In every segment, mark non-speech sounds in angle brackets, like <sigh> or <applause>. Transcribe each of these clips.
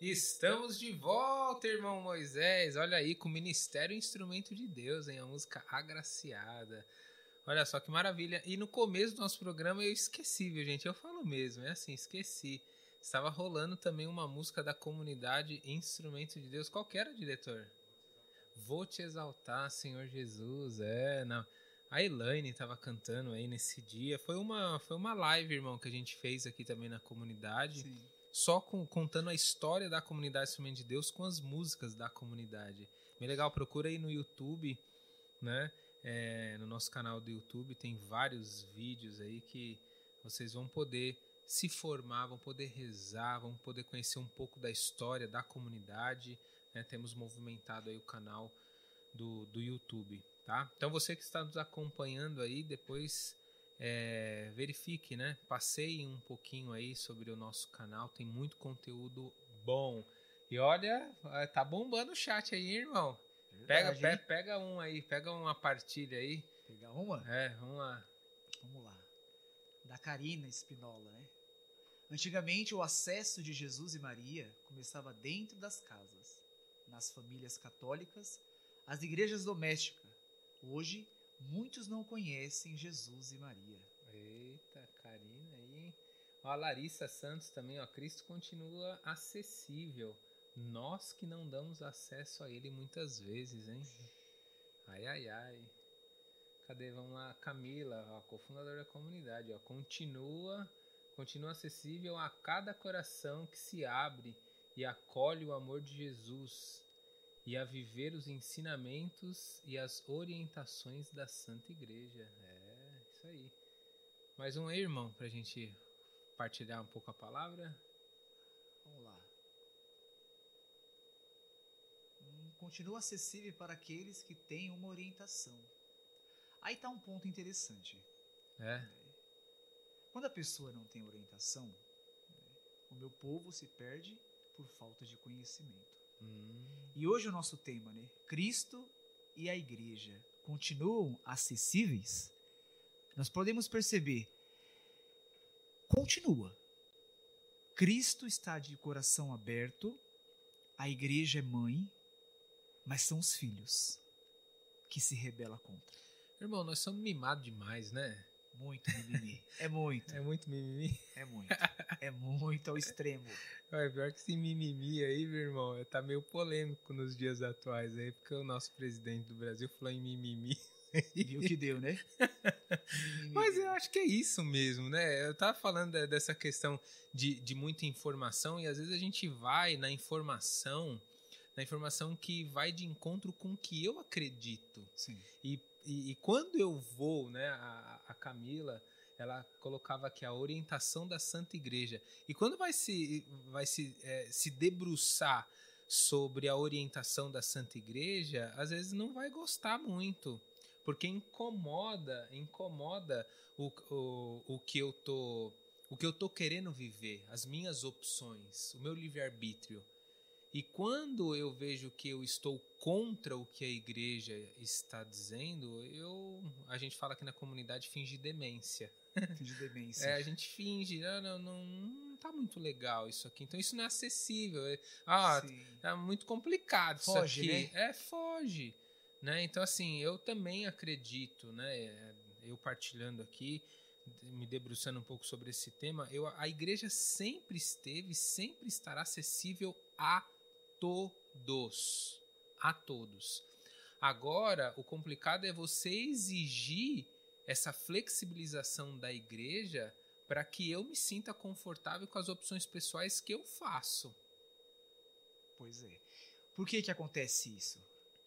Estamos de volta, irmão Moisés. Olha aí, com o Ministério Instrumento de Deus, hein? A música agraciada. Olha só que maravilha. E no começo do nosso programa eu esqueci, viu, gente? Eu falo mesmo, é assim, esqueci. Estava rolando também uma música da comunidade Instrumento de Deus. Qual era, diretor? Vou te exaltar, Senhor Jesus. É. A Elaine estava cantando aí nesse dia. Foi uma, foi uma live, irmão, que a gente fez aqui também na comunidade. Sim só com, contando a história da comunidade Instrumento de Deus com as músicas da comunidade. Bem legal, procura aí no YouTube, né? É, no nosso canal do YouTube tem vários vídeos aí que vocês vão poder se formar, vão poder rezar, vão poder conhecer um pouco da história da comunidade. Né? Temos movimentado aí o canal do, do YouTube, tá? Então você que está nos acompanhando aí, depois é, verifique, né? Passeie um pouquinho aí sobre o nosso canal, tem muito conteúdo bom. E olha, é, tá bombando o chat aí, irmão. Verdade, pega, pe, pega um aí, pega uma partilha aí. Pegar uma? É, vamos lá. Vamos lá. Da Karina Espinola, né? Antigamente, o acesso de Jesus e Maria começava dentro das casas, nas famílias católicas, as igrejas domésticas. Hoje, muitos não conhecem Jesus e Maria. Eita, Karina aí. Ó, a Larissa Santos também, ó. Cristo continua acessível. Nós que não damos acesso a ele muitas vezes, hein? Ai, ai, ai. Cadê? Vamos lá. Camila, ó, cofundadora da comunidade, ó. Continua, continua acessível a cada coração que se abre e acolhe o amor de Jesus e a viver os ensinamentos e as orientações da Santa Igreja. É, isso aí. Mais um aí, irmão, para a gente partilhar um pouco a palavra. Vamos lá. Hum, continua acessível para aqueles que têm uma orientação. Aí está um ponto interessante. É. Quando a pessoa não tem orientação, né, o meu povo se perde por falta de conhecimento. Hum. E hoje o nosso tema, né? Cristo e a igreja continuam acessíveis? Nós podemos perceber, continua. Cristo está de coração aberto, a igreja é mãe, mas são os filhos que se rebela contra. Irmão, nós somos mimados demais, né? Muito mimimi. É muito. É muito mimimi? É muito. É muito ao extremo. É pior que esse mimimi aí, meu irmão, tá meio polêmico nos dias atuais aí, porque o nosso presidente do Brasil falou em mimimi. Viu que deu, né? <laughs> Mas eu acho que é isso mesmo, né? Eu tava falando dessa questão de, de muita informação e às vezes a gente vai na informação, na informação que vai de encontro com o que eu acredito. Sim. E e, e, quando eu vou, né, a, a, Camila, ela colocava aqui a orientação da Santa Igreja. E quando vai se, vai se, é, se debruçar sobre a orientação da Santa Igreja, às vezes não vai gostar muito, porque incomoda, incomoda o, o, o que eu tô o que eu tô querendo viver, as minhas opções, o meu livre-arbítrio. E quando eu vejo que eu estou contra o que a igreja está dizendo, eu a gente fala aqui na comunidade finge demência. <laughs> Finge demência. é, a gente finge, ah, não, não, não tá muito legal isso aqui. Então isso não é acessível. É, ah, Sim. é muito complicado foge, isso aqui. Né? É, foge. Né? Então, assim, eu também acredito, né? Eu partilhando aqui, me debruçando um pouco sobre esse tema, eu, a igreja sempre esteve, sempre estará acessível a todos. A todos. Agora, o complicado é você exigir essa flexibilização da igreja para que eu me sinta confortável com as opções pessoais que eu faço. Pois é. Por que que acontece isso?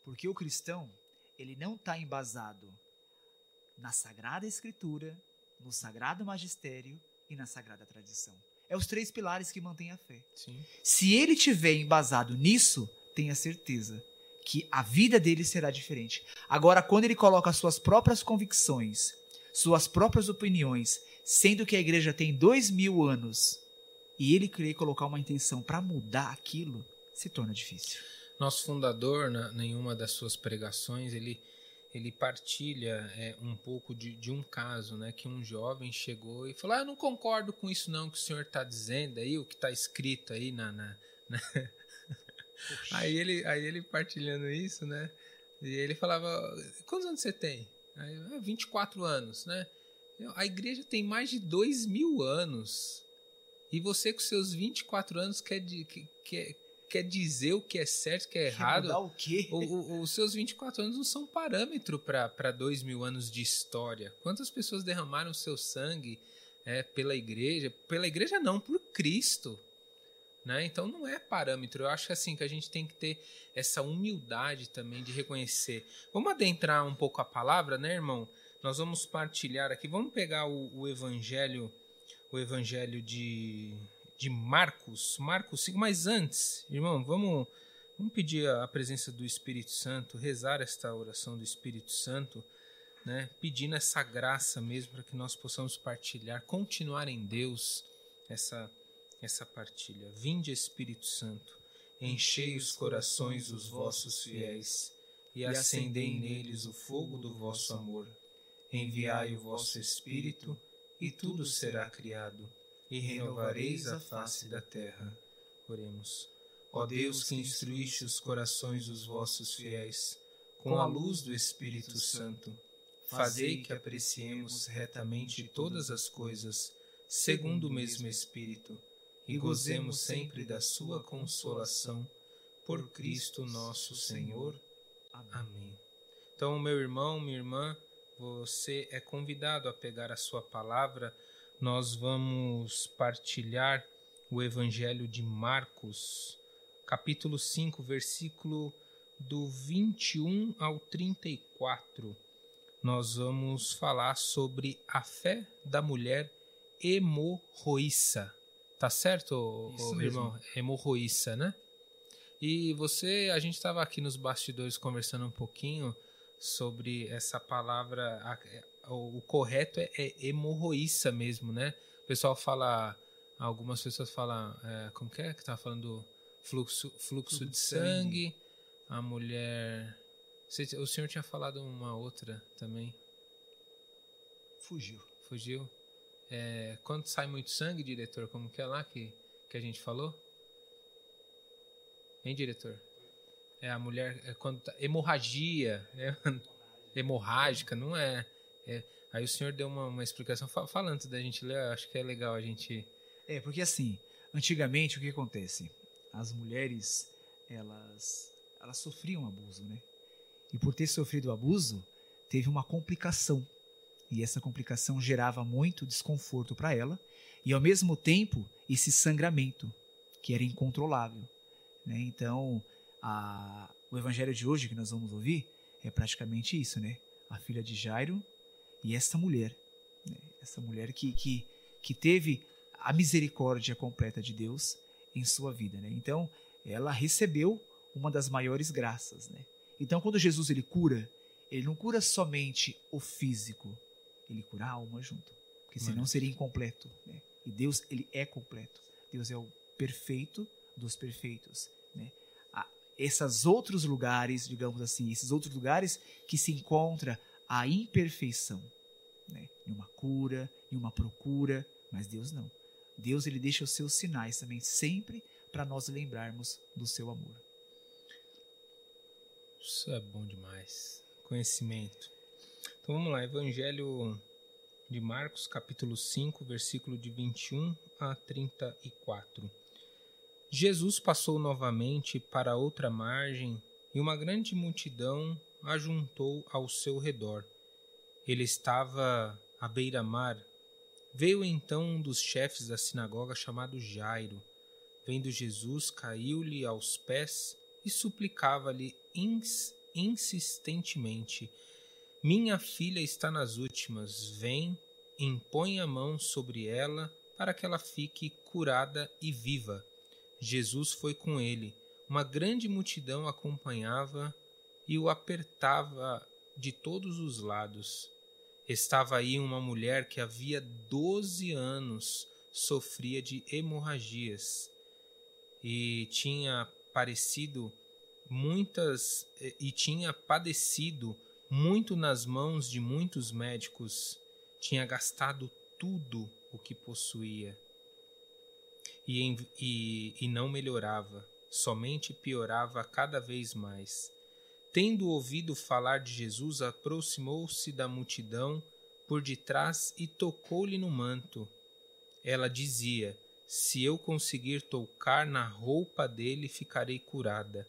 Porque o cristão, ele não está embasado na Sagrada Escritura, no Sagrado Magistério e na Sagrada Tradição. É os três pilares que mantêm a fé. Sim. Se ele tiver embasado nisso, tenha certeza que a vida dele será diferente. Agora, quando ele coloca suas próprias convicções, suas próprias opiniões, sendo que a igreja tem dois mil anos, e ele querer colocar uma intenção para mudar aquilo, se torna difícil. Nosso fundador, na, em uma das suas pregações, ele ele partilha é, um pouco de, de, um caso, né, que um jovem chegou e falou: ah, eu não concordo com isso não que o senhor está dizendo aí, o que está escrito aí na, na, Né? <laughs> Aí ele, aí ele partilhando isso, né? E ele falava: Quantos anos você tem? Aí, 24 ah, anos, né? A igreja tem mais de 2 mil anos. E você, com seus 24 anos, quer, quer, quer dizer o que é certo, o que é errado. Quer o quê? O, o, os seus 24 anos não são parâmetro para 2 mil anos de história. Quantas pessoas derramaram seu sangue é, pela igreja? Pela igreja, não, por Cristo. Né? Então não é parâmetro. Eu acho que assim que a gente tem que ter essa humildade também de reconhecer. Vamos adentrar um pouco a palavra, né, irmão? Nós vamos partilhar aqui. Vamos pegar o, o evangelho, o evangelho de, de Marcos, Marcos 5. Mas antes, irmão, vamos vamos pedir a presença do Espírito Santo, rezar esta oração do Espírito Santo. Né, pedindo essa graça mesmo para que nós possamos partilhar, continuar em Deus essa essa partilha. Vinde, Espírito Santo, enchei os corações dos vossos fiéis e acendei neles o fogo do vosso amor. Enviai o vosso Espírito e tudo será criado e renovareis a face da terra. Oremos. Ó Deus que instruíste os corações dos vossos fiéis com a luz do Espírito Santo, fazei que apreciemos retamente todas as coisas, segundo o mesmo Espírito e gozemos sempre da sua consolação. Por Cristo nosso Senhor. Amém. Então, meu irmão, minha irmã, você é convidado a pegar a sua palavra. Nós vamos partilhar o Evangelho de Marcos, capítulo 5, versículo do 21 ao 34. Nós vamos falar sobre a fé da mulher hemorroíça. Tá certo, Isso irmão? Hemorroíça, né? E você, a gente estava aqui nos bastidores conversando um pouquinho sobre essa palavra. O, o, correto é, é hemorroíça mesmo, né? O pessoal fala. Algumas pessoas falam. É, como que é que tá falando? Fluxo, fluxo de sangue. sangue. A mulher. O senhor tinha falado uma outra também. Fugiu. Fugiu? É, quando sai muito sangue, diretor, como que é lá que, que a gente falou? Hein, diretor? É a mulher, é quando tá, hemorragia, é, <laughs> hemorrágica, não é, é, Aí o senhor deu uma, uma explicação falando antes da gente ler, acho que é legal a gente. É, porque assim, antigamente o que acontece? As mulheres, elas, elas sofriam abuso, né? E por ter sofrido abuso, teve uma complicação e essa complicação gerava muito desconforto para ela e ao mesmo tempo esse sangramento que era incontrolável. Né? Então, a, o evangelho de hoje que nós vamos ouvir é praticamente isso, né? A filha de Jairo e essa mulher, né? essa mulher que, que, que teve a misericórdia completa de Deus em sua vida, né? Então, ela recebeu uma das maiores graças, né? Então, quando Jesus ele cura, ele não cura somente o físico, ele cura a alma junto. Porque senão seria incompleto. Né? E Deus, ele é completo. Deus é o perfeito dos perfeitos. Né? esses outros lugares, digamos assim, esses outros lugares que se encontra a imperfeição. Né? Em uma cura, em uma procura, mas Deus não. Deus ele deixa os seus sinais também sempre para nós lembrarmos do seu amor. Isso é bom demais. Conhecimento. Então vamos lá, Evangelho de Marcos, capítulo 5, versículo de 21 a 34. Jesus passou novamente para outra margem e uma grande multidão ajuntou ao seu redor. Ele estava à beira-mar. Veio então um dos chefes da sinagoga chamado Jairo. Vendo Jesus, caiu-lhe aos pés e suplicava-lhe ins insistentemente: minha filha está nas últimas. Vem, impõe a mão sobre ela para que ela fique curada e viva. Jesus foi com ele. Uma grande multidão acompanhava e o apertava de todos os lados. Estava aí uma mulher que havia doze anos sofria de hemorragias e tinha parecido muitas e tinha padecido muito nas mãos de muitos médicos, tinha gastado tudo o que possuía. e, e, e não melhorava, somente piorava cada vez mais. Tendo ouvido falar de Jesus, aproximou-se da multidão por detrás e tocou-lhe no manto. Ela dizia: Se eu conseguir tocar na roupa dele, ficarei curada.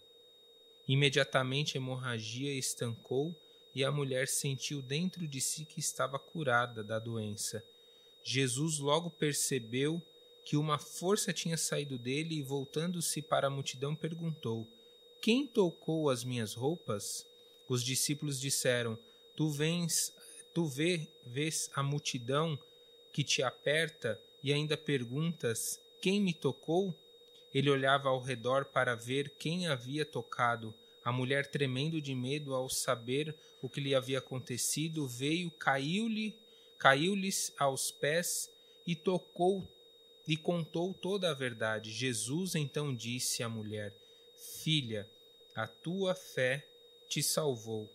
Imediatamente a hemorragia estancou e a mulher sentiu dentro de si que estava curada da doença. Jesus logo percebeu que uma força tinha saído dele e, voltando-se para a multidão, perguntou: Quem tocou as minhas roupas? Os discípulos disseram: Tu vens, tu vê, vês a multidão que te aperta e ainda perguntas: Quem me tocou? Ele olhava ao redor para ver quem havia tocado. A mulher, tremendo de medo ao saber o que lhe havia acontecido, veio, caiu-lhe, caiu-lhes aos pés e tocou e contou toda a verdade. Jesus então disse à mulher: Filha, a tua fé te salvou.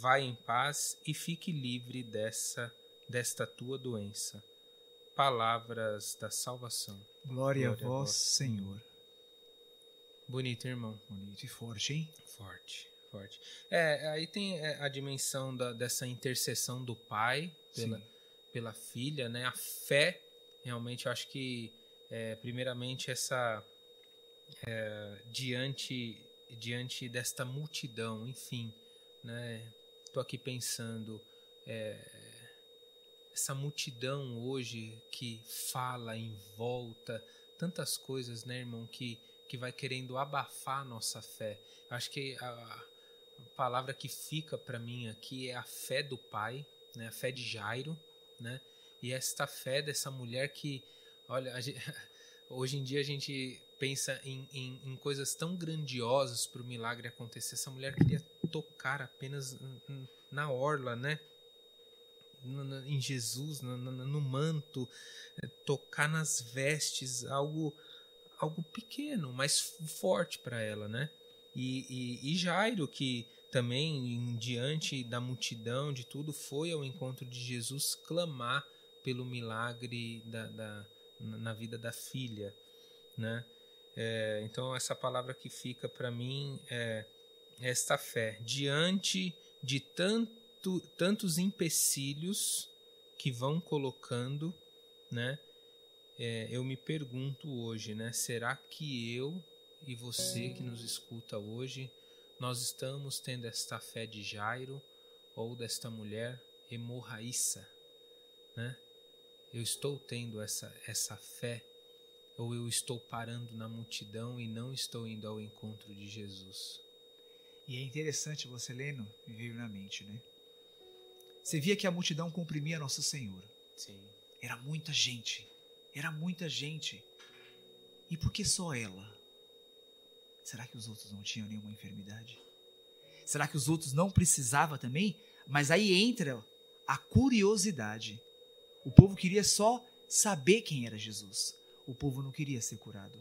Vai em paz e fique livre dessa desta tua doença. Palavras da salvação. Glória, Glória a vós, Senhor. Bonito, irmão. Bonito e forte, hein? Forte, forte. É, aí tem é, a dimensão da, dessa intercessão do pai pela, pela filha, né? A fé, realmente, eu acho que, é, primeiramente, essa. É, diante, diante desta multidão, enfim, né? Tô aqui pensando. É, essa multidão hoje que fala em volta, tantas coisas, né, irmão, que que vai querendo abafar a nossa fé. Acho que a, a palavra que fica para mim aqui é a fé do pai, né? A fé de Jairo, né? E esta fé dessa mulher que, olha, gente, hoje em dia a gente pensa em, em, em coisas tão grandiosas para o milagre acontecer. Essa mulher queria tocar apenas na orla, né? em Jesus, no, no, manto, eh, tocar nas vestes, algo algo pequeno, mas forte para ela, né? E, e, e, Jairo, que também, diante da multidão, de tudo, foi ao encontro de Jesus clamar pelo milagre da, da na vida da filha, né? É, então, essa palavra que fica para mim é esta fé. Diante de tanto, tantos empecilhos que vão colocando, né? é, eu me pergunto hoje, né? Será que eu e você que nos escuta hoje, nós estamos tendo esta fé de Jairo ou desta mulher hemorraíça, né? Eu estou tendo essa, essa fé ou eu estou parando na multidão e não estou indo ao encontro de Jesus? E é interessante você lendo, me veio na mente, né? Você via que a multidão comprimia Nosso Senhor. Sim. Era muita gente. Era muita gente. E por que só ela? Será que os outros não tinham nenhuma enfermidade? Será que os outros não precisavam também? Mas aí entra a curiosidade. O povo queria só saber quem era Jesus. O povo não queria ser curado.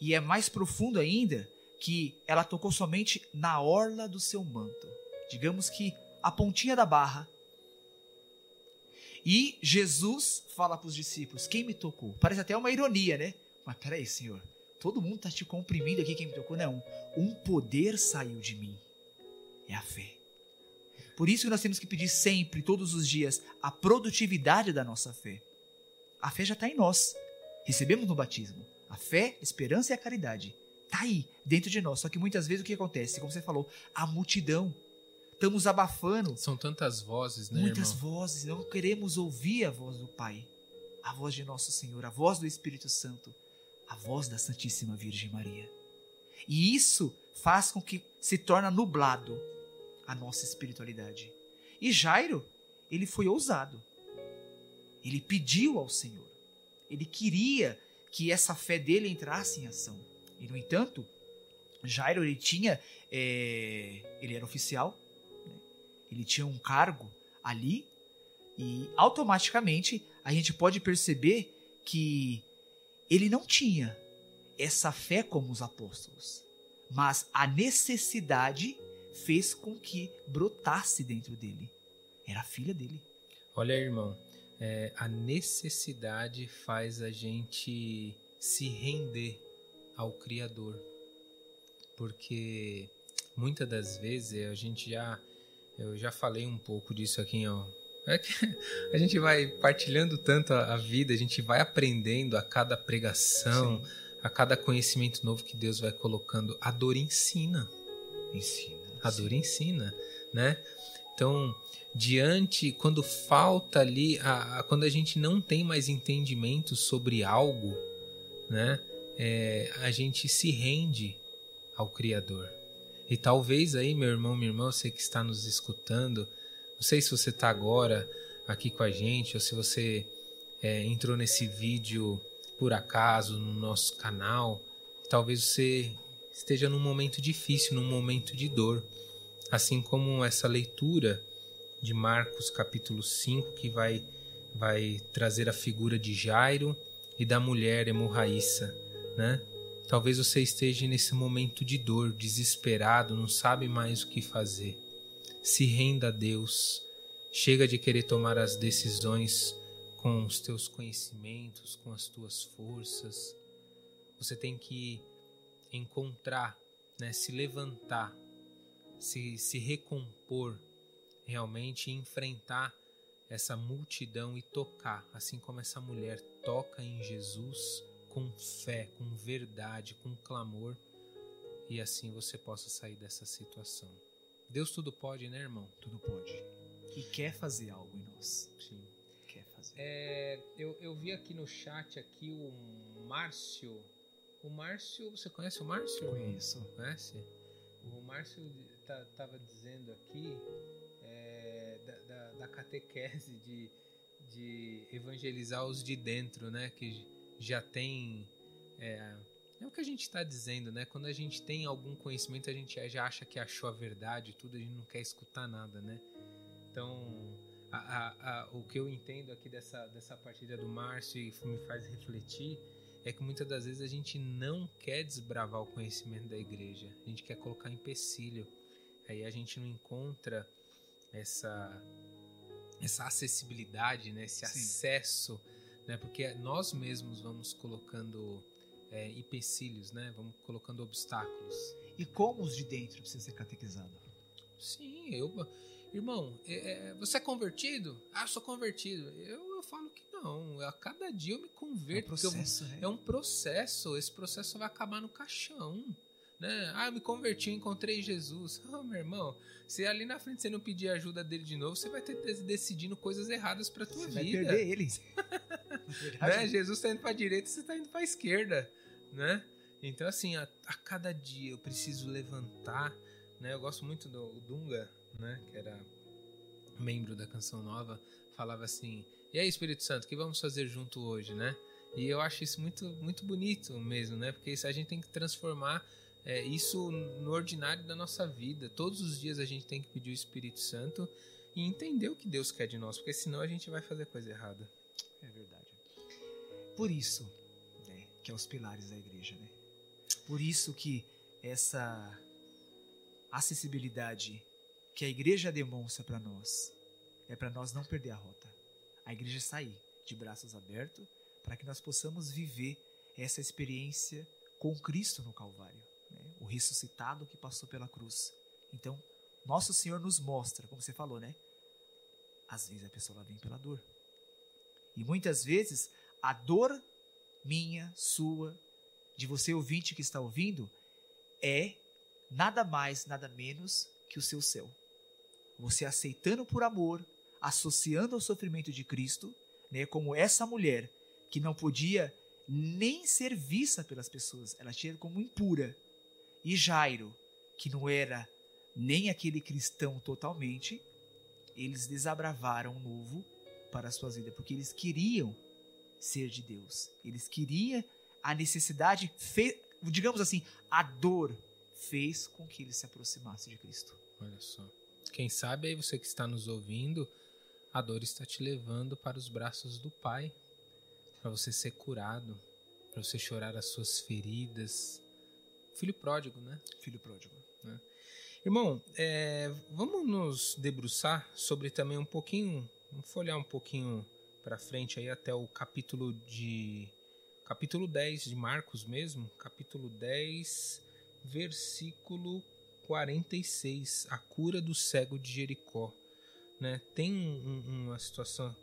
E é mais profundo ainda que ela tocou somente na orla do seu manto. Digamos que a pontinha da barra e Jesus fala para os discípulos: Quem me tocou? Parece até uma ironia, né? Mas peraí, Senhor, todo mundo está te comprimindo aqui. Quem me tocou? Não. Um poder saiu de mim. É a fé. Por isso que nós temos que pedir sempre, todos os dias, a produtividade da nossa fé. A fé já está em nós. Recebemos no batismo. A fé, a esperança e a caridade. Está aí, dentro de nós. Só que muitas vezes o que acontece? Como você falou, a multidão estamos abafando. São tantas vozes, né? Muitas irmão? vozes. Não queremos ouvir a voz do Pai, a voz de Nosso Senhor, a voz do Espírito Santo, a voz da Santíssima Virgem Maria. E isso faz com que se torne nublado a nossa espiritualidade. E Jairo, ele foi ousado. Ele pediu ao Senhor. Ele queria que essa fé dele entrasse em ação. E no entanto, Jairo ele tinha, é, ele era oficial, ele tinha um cargo ali e automaticamente a gente pode perceber que ele não tinha essa fé como os apóstolos, mas a necessidade fez com que brotasse dentro dele. Era a filha dele. Olha, irmão, é, a necessidade faz a gente se render ao Criador. Porque muitas das vezes a gente já eu já falei um pouco disso aqui, ó. É que <laughs> a gente vai partilhando tanto a, a vida, a gente vai aprendendo a cada pregação, Sim. a cada conhecimento novo que Deus vai colocando. A dor ensina. Ensina. A dor ensina, né? Então, diante, quando falta ali, a, a, quando a gente não tem mais entendimento sobre algo, né? É, a gente se rende ao Criador. E talvez aí, meu irmão, minha irmã, você que está nos escutando, não sei se você está agora aqui com a gente ou se você é, entrou nesse vídeo por acaso no nosso canal. Talvez você esteja num momento difícil, num momento de dor. Assim como essa leitura de Marcos capítulo 5, que vai, vai trazer a figura de Jairo e da mulher hemorraíça, né? Talvez você esteja nesse momento de dor, desesperado, não sabe mais o que fazer. Se renda a Deus. Chega de querer tomar as decisões com os teus conhecimentos, com as tuas forças. Você tem que encontrar, né, se levantar, se, se recompor realmente e enfrentar essa multidão e tocar, assim como essa mulher toca em Jesus com fé, com verdade, com clamor, e assim você possa sair dessa situação. Deus tudo pode, né, irmão? Tudo pode. E quer fazer algo em nós. Sim. Quer fazer. É, eu, eu vi aqui no chat aqui o Márcio. O Márcio, você conhece o Márcio? Conheço. Conhece? O Márcio estava dizendo aqui é, da, da, da, catequese de, de evangelizar os de dentro, né? Que já tem. É, é o que a gente está dizendo, né? Quando a gente tem algum conhecimento, a gente já acha que achou a verdade, tudo, a gente não quer escutar nada, né? Então, a, a, a, o que eu entendo aqui dessa, dessa partida do Márcio e me faz refletir é que muitas das vezes a gente não quer desbravar o conhecimento da igreja, a gente quer colocar empecilho. Aí a gente não encontra essa essa acessibilidade, né? esse Sim. acesso né? Porque nós mesmos vamos colocando é, empecilhos, né? Vamos colocando obstáculos. E como os de dentro precisam ser catequizados? Sim, eu, irmão, é, é, você é convertido? Ah, eu sou convertido. Eu, eu falo que não. A cada dia eu me converto. É um processo, eu, né? É um processo. Esse processo vai acabar no caixão. Né? Ah, eu me converti, encontrei Jesus. <laughs> Ah, meu irmão, se ali na frente você não pedir ajuda dele de novo, você vai ter decidindo coisas erradas para tua você vida. Vai perder ele. <laughs> <laughs> né? Jesus está indo para direita, você está indo para esquerda, né? Então assim, a, a, cada dia eu preciso levantar, né? Eu gosto muito do Dunga, né? Que era membro da Canção Nova, falava assim: "E aí, Espírito Santo, o que vamos fazer junto hoje, né?" E eu acho isso muito muito bonito mesmo, né? Porque isso a gente tem que transformar é, isso no ordinário da nossa vida. Todos os dias a gente tem que pedir o Espírito Santo e entender o que Deus quer de nós, porque senão a gente vai fazer coisa errada. É verdade. Por isso, né, que é os pilares da igreja, né? Por isso que essa acessibilidade que a igreja demonstra para nós é para nós não perder a rota. A igreja sair de braços abertos para que nós possamos viver essa experiência com Cristo no Calvário o ressuscitado que passou pela cruz. Então, nosso Senhor nos mostra, como você falou, né? Às vezes a pessoa vem pela dor. E muitas vezes a dor minha, sua, de você ouvinte que está ouvindo, é nada mais, nada menos que o seu céu. Você aceitando por amor, associando ao sofrimento de Cristo, né, como essa mulher que não podia nem ser vista pelas pessoas, ela tinha como impura, e Jairo, que não era nem aquele cristão totalmente, eles desabravaram um novo para as suas vidas, porque eles queriam ser de Deus. Eles queriam a necessidade, digamos assim, a dor fez com que eles se aproximassem de Cristo. Olha só. Quem sabe aí você que está nos ouvindo, a dor está te levando para os braços do Pai, para você ser curado, para você chorar as suas feridas, filho pródigo, né? Filho pródigo. Né? Irmão, é, vamos nos debruçar sobre também um pouquinho, vamos folhear um pouquinho para frente aí até o capítulo de capítulo 10 de Marcos mesmo, capítulo 10, versículo 46, a cura do cego de Jericó. Né? Tem um, uma situação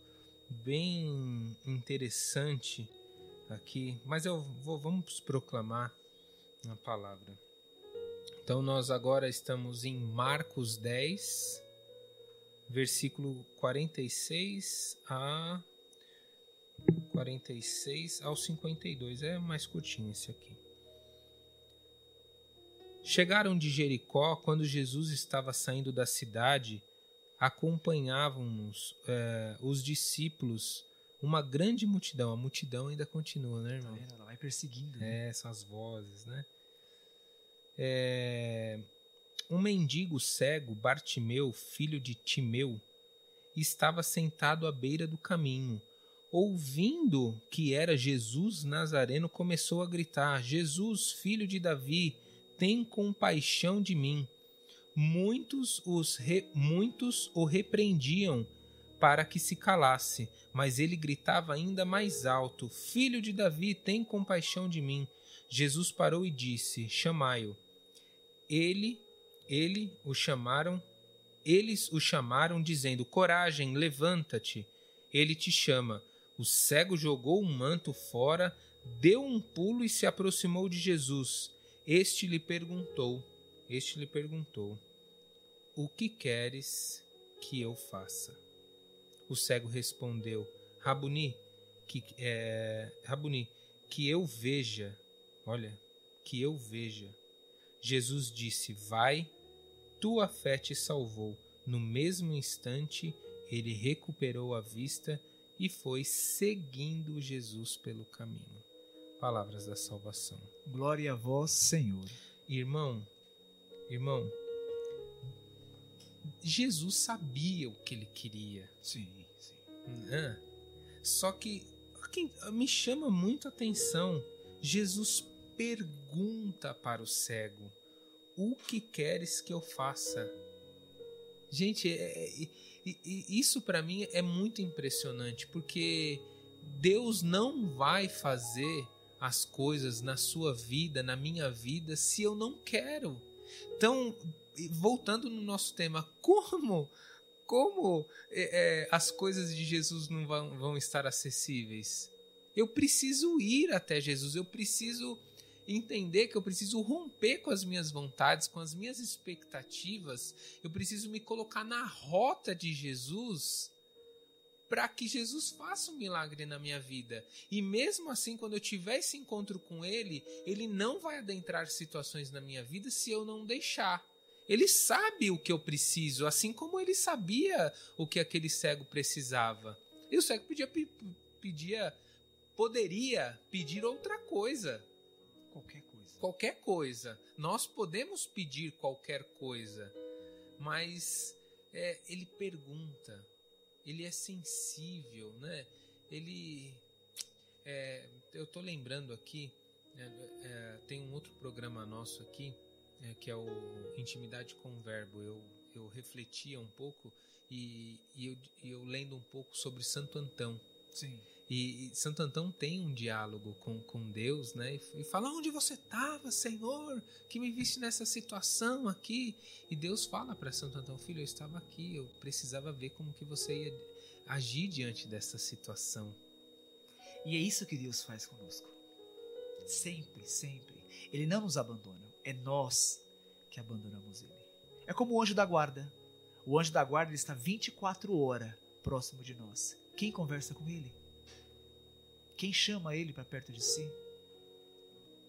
bem interessante aqui, mas eu vou, vamos proclamar a palavra. Então nós agora estamos em Marcos 10, versículo 46 a 46 ao 52. É mais curtinho esse aqui. Chegaram de Jericó quando Jesus estava saindo da cidade. Acompanhavam-nos é, os discípulos, uma grande multidão. A multidão ainda continua, né, irmão? Tá Ela vai perseguindo. Né? É, essas vozes, né? É, um mendigo cego, Bartimeu, filho de Timeu, estava sentado à beira do caminho. Ouvindo que era Jesus Nazareno, começou a gritar: Jesus, filho de Davi, tem compaixão de mim. Muitos, os re... Muitos o repreendiam para que se calasse, mas ele gritava ainda mais alto: Filho de Davi, tem compaixão de mim. Jesus parou e disse: Chamai-o. Ele, ele o chamaram, eles o chamaram dizendo: Coragem, levanta-te. Ele te chama. O cego jogou um manto fora, deu um pulo e se aproximou de Jesus. Este lhe perguntou: Este lhe perguntou: O que queres que eu faça? O cego respondeu: Rabuni, que é, Rabuni, que eu veja. Olha, que eu veja. Jesus disse: Vai, tua fé te salvou. No mesmo instante, ele recuperou a vista e foi seguindo Jesus pelo caminho. Palavras da salvação. Glória a vós, Senhor. Irmão, irmão, Jesus sabia o que ele queria. Sim, sim. Né? Só que me chama muito a atenção. Jesus pergunta para o cego: O que queres que eu faça? Gente, é, é, isso para mim é muito impressionante, porque Deus não vai fazer as coisas na sua vida, na minha vida, se eu não quero. Então, voltando no nosso tema, como como é, é, as coisas de Jesus não vão, vão estar acessíveis? Eu preciso ir até Jesus, eu preciso entender que eu preciso romper com as minhas vontades, com as minhas expectativas, eu preciso me colocar na rota de Jesus para que Jesus faça um milagre na minha vida. E mesmo assim, quando eu tiver esse encontro com Ele, Ele não vai adentrar situações na minha vida se eu não deixar. Ele sabe o que eu preciso, assim como ele sabia o que aquele cego precisava. E o cego pedia, pedia poderia pedir outra coisa. Qualquer coisa. Qualquer coisa. Nós podemos pedir qualquer coisa, mas é, ele pergunta, ele é sensível, né? Ele. É, eu estou lembrando aqui, é, é, tem um outro programa nosso aqui, é, que é o Intimidade com o Verbo. Eu, eu refletia um pouco e, e eu, eu lendo um pouco sobre Santo Antão. Sim. E, e, Santo Antão tem um diálogo com, com Deus, né? E, e fala: Onde você estava, Senhor, que me viste nessa situação aqui? E Deus fala para Santo Antão: Filho, eu estava aqui, eu precisava ver como que você ia agir diante dessa situação. E é isso que Deus faz conosco. Sempre, sempre. Ele não nos abandona. É nós que abandonamos ele. É como o anjo da guarda. O anjo da guarda está 24 horas próximo de nós. Quem conversa com ele? Quem chama ele para perto de si?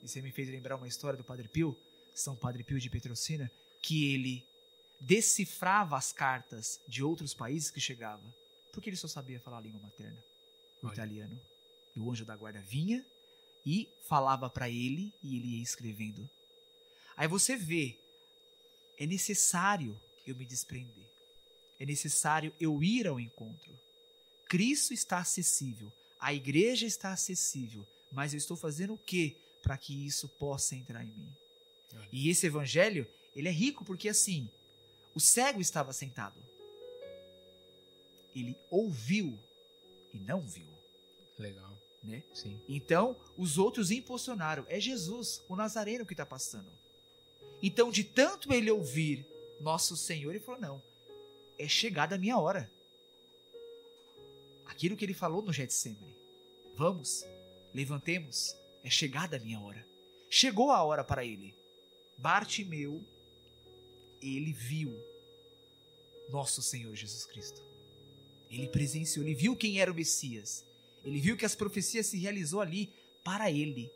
E você me fez lembrar uma história do Padre Pio, São Padre Pio de Petrocina, que ele decifrava as cartas de outros países que chegava, porque ele só sabia falar a língua materna, o Olha. italiano. E o anjo da guarda vinha e falava para ele e ele ia escrevendo. Aí você vê, é necessário eu me desprender. É necessário eu ir ao encontro. Cristo está acessível, a igreja está acessível, mas eu estou fazendo o que para que isso possa entrar em mim? E esse evangelho, ele é rico porque assim, o cego estava sentado. Ele ouviu e não viu. Legal. né? Sim. Então, os outros impulsionaram. É Jesus, o Nazareno, que está passando. Então, de tanto ele ouvir nosso Senhor, ele falou: não, é chegada a minha hora. Aquilo que ele falou no Getsemane. Vamos, levantemos, é chegada a minha hora. Chegou a hora para ele. Bartimeu, ele viu nosso Senhor Jesus Cristo. Ele presenciou, ele viu quem era o Messias. Ele viu que as profecias se realizou ali para ele.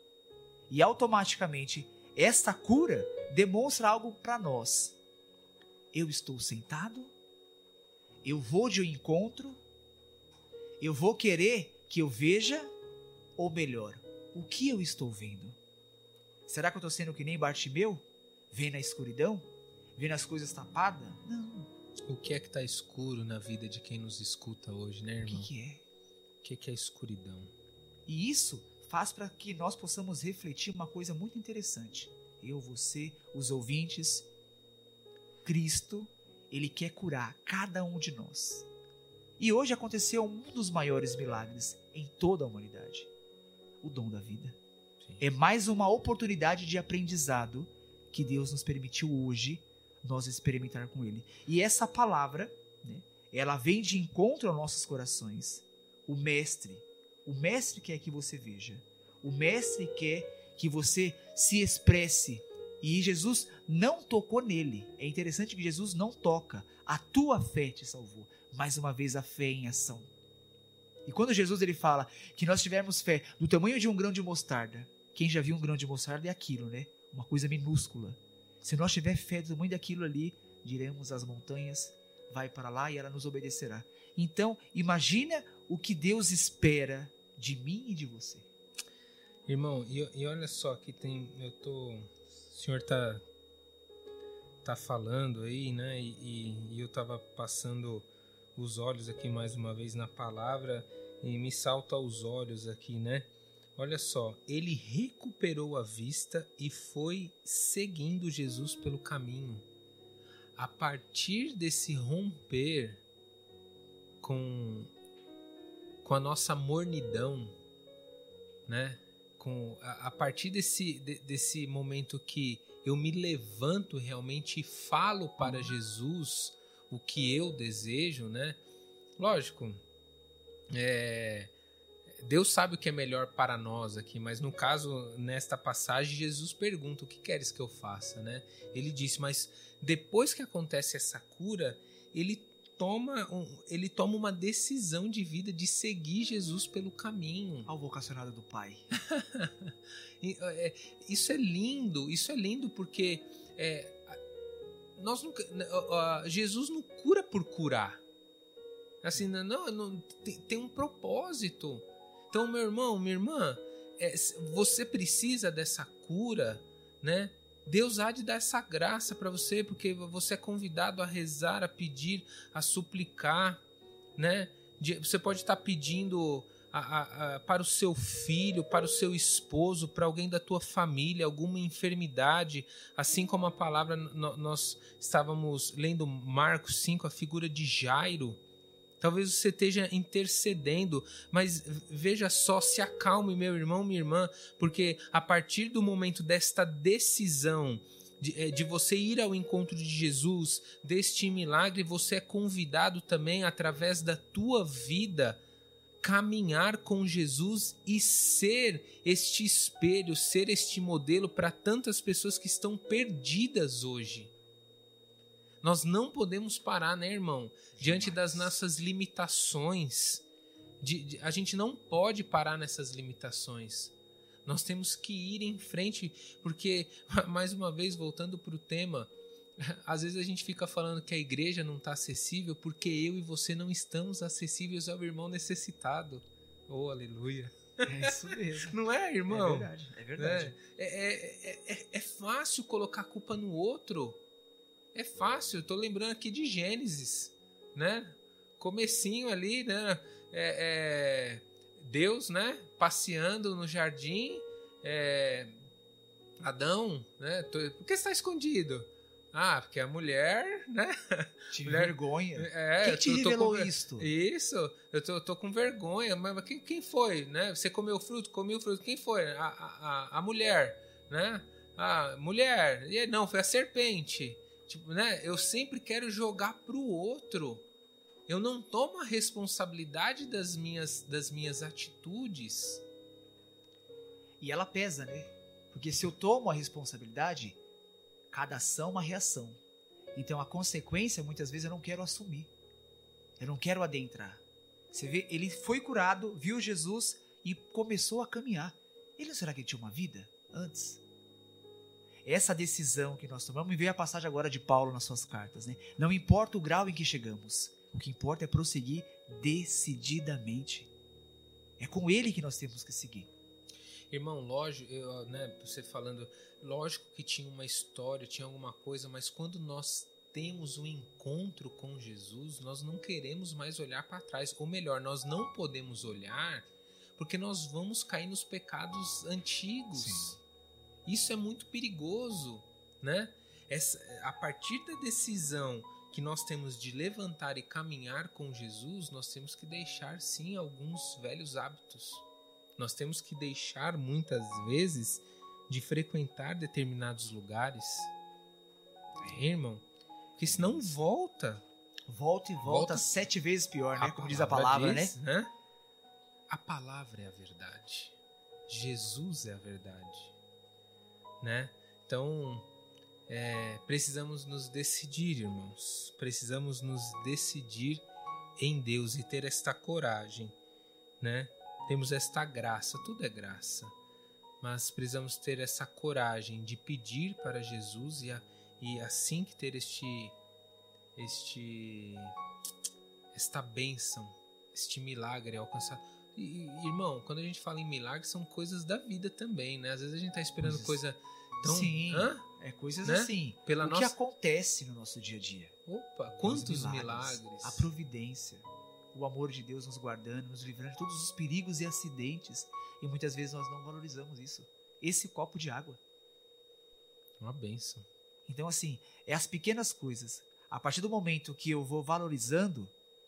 E automaticamente, esta cura demonstra algo para nós. Eu estou sentado, eu vou de um encontro, eu vou querer que eu veja, ou melhor, o que eu estou vendo? Será que eu estou sendo que nem Bartimeu? Vendo a escuridão? Vendo as coisas tapadas? Não. O que é que está escuro na vida de quem nos escuta hoje, né, O irmão? que, que é? O que, que é escuridão? E isso faz para que nós possamos refletir uma coisa muito interessante. Eu, você, os ouvintes, Cristo, ele quer curar cada um de nós. E hoje aconteceu um dos maiores milagres em toda a humanidade: o dom da vida. Sim. É mais uma oportunidade de aprendizado que Deus nos permitiu hoje nós experimentar com Ele. E essa palavra, né, ela vem de encontro aos nossos corações. O Mestre, o Mestre quer que você veja. O Mestre quer que você se expresse. E Jesus não tocou nele. É interessante que Jesus não toca. A tua fé te salvou. Mais uma vez, a fé em ação. E quando Jesus ele fala que nós tivermos fé do tamanho de um grão de mostarda, quem já viu um grão de mostarda é aquilo, né? Uma coisa minúscula. Se nós tiver fé do tamanho daquilo ali, diremos às montanhas, vai para lá e ela nos obedecerá. Então, imagina o que Deus espera de mim e de você. Irmão, e, e olha só, aqui tem. Eu tô. O senhor tá. Tá falando aí, né? E, e- e eu tava passando os olhos aqui mais uma vez na palavra e me salta aos olhos aqui, né? Olha só, ele recuperou a vista e foi seguindo Jesus pelo caminho. A partir desse romper com, com a nossa mornidão, né? Com, a, a partir desse, de- desse momento que eu me levanto realmente e falo para Jesus o que eu desejo, né? Lógico, é, Deus sabe o que é melhor para nós aqui, mas no caso, nesta passagem, Jesus pergunta: O que queres que eu faça? Né? Ele disse, mas depois que acontece essa cura, ele toma, um- ele toma uma decisão de vida de seguir Jesus pelo caminho. Ao vocacionado do Pai. <laughs> É, isso é lindo, isso é lindo porque é, nós nunca, Jesus não cura por curar. Assim, não, não, tem, tem um propósito. Então, meu irmão, minha irmã, é, você precisa dessa cura, né? Deus há de dar essa graça para você, porque você é convidado a rezar, a pedir, a suplicar, né? Você pode estar pedindo a- a- a- para o seu filho, para o seu esposo, para alguém da tua família, alguma enfermidade, assim como a palavra nós estávamos lendo Marcos 5, a figura de Jairo. Talvez você esteja intercedendo, mas veja só, se acalme, meu irmão, minha irmã, porque a partir do momento desta decisão de, eh, de você ir ao encontro de Jesus, deste milagre, você é convidado também, através da tua vida, caminhar com Jesus e ser este espelho, ser este modelo para tantas pessoas que estão perdidas hoje. Nós não podemos parar, né, irmão? Diante das nossas limitações. De- de- a gente não pode parar nessas limitações. Nós temos que ir em frente, porque, mais uma vez, voltando para o tema, <laughs> às vezes a gente fica falando que a igreja não está acessível porque eu e você não estamos acessíveis ao irmão necessitado. Oh, aleluia. É isso mesmo. Não é, irmão? É verdade. É verdade. É, é, é, é- é fácil colocar a culpa no outro. É fácil. Eu tô lembrando aqui de Gênesis, né? Comecinho ali, né? É, é, Deus, né? Passeando no jardim. é, Adão, né? tô- Por que está escondido? Ah, porque a mulher né? <laughs> Tive Mulher- vergonha. É, Quem te tô- tô revelou com- isto? Isso, eu tô, tô com vergonha, mas quem, quem foi, né? Você comeu fruto, comi o fruto, quem foi? A, a, a- mulher, né? A mulher, e não, foi a serpente. Tipo, né? Eu sempre quero jogar pro outro. Eu não tomo a responsabilidade das minhas, das minhas atitudes. E ela pesa, né? Porque se eu tomo a responsabilidade, cada ação é uma reação. Então a consequência, muitas vezes, eu não quero assumir. Eu não quero adentrar. Você vê, ele foi curado, viu Jesus e começou a caminhar. Ele será que tinha uma vida antes? Essa decisão que nós tomamos, e veio a passagem agora de Paulo nas suas cartas, né? Não importa o grau em que chegamos, o que importa é prosseguir decididamente. É com ele que nós temos que seguir. Irmão, lógico, eu, né, você falando, lógico que tinha uma história, tinha alguma coisa, mas quando nós temos um encontro com Jesus, nós não queremos mais olhar para trás. Ou melhor, nós não podemos olhar porque nós vamos cair nos pecados antigos. Sim. Isso é muito perigoso, né? Essa, a partir da decisão que nós temos de levantar e caminhar com Jesus, nós temos que deixar sim alguns velhos hábitos. Nós temos que deixar muitas vezes de frequentar determinados lugares. É, irmão, porque senão volta. Volta e volta, Volta. sete vezes pior, né? Como diz a palavra, diz, né? A palavra é a verdade. Jesus é a verdade. Né? Então, é, precisamos nos decidir, irmãos. Precisamos nos decidir em Deus e ter esta coragem, né? Temos esta graça, tudo é graça. Mas precisamos ter essa coragem de pedir para Jesus e, a- e assim que ter este este esta bênção, este milagre alcançado. E, irmão, quando a gente fala em milagre, são coisas da vida também, né? Às vezes a gente tá esperando Coisas- coisa tão. Sim. Hã? É coisas Né? assim. Pela o nossa. que acontece no nosso dia a dia. Opa, Os quantos milagres. A providência. O amor de Deus nos guardando, nos livrando de todos os perigos e acidentes. E muitas vezes nós não valorizamos isso. Esse copo de água. Uma bênção. Então, assim, é as pequenas coisas. A partir do momento que eu vou valorizando,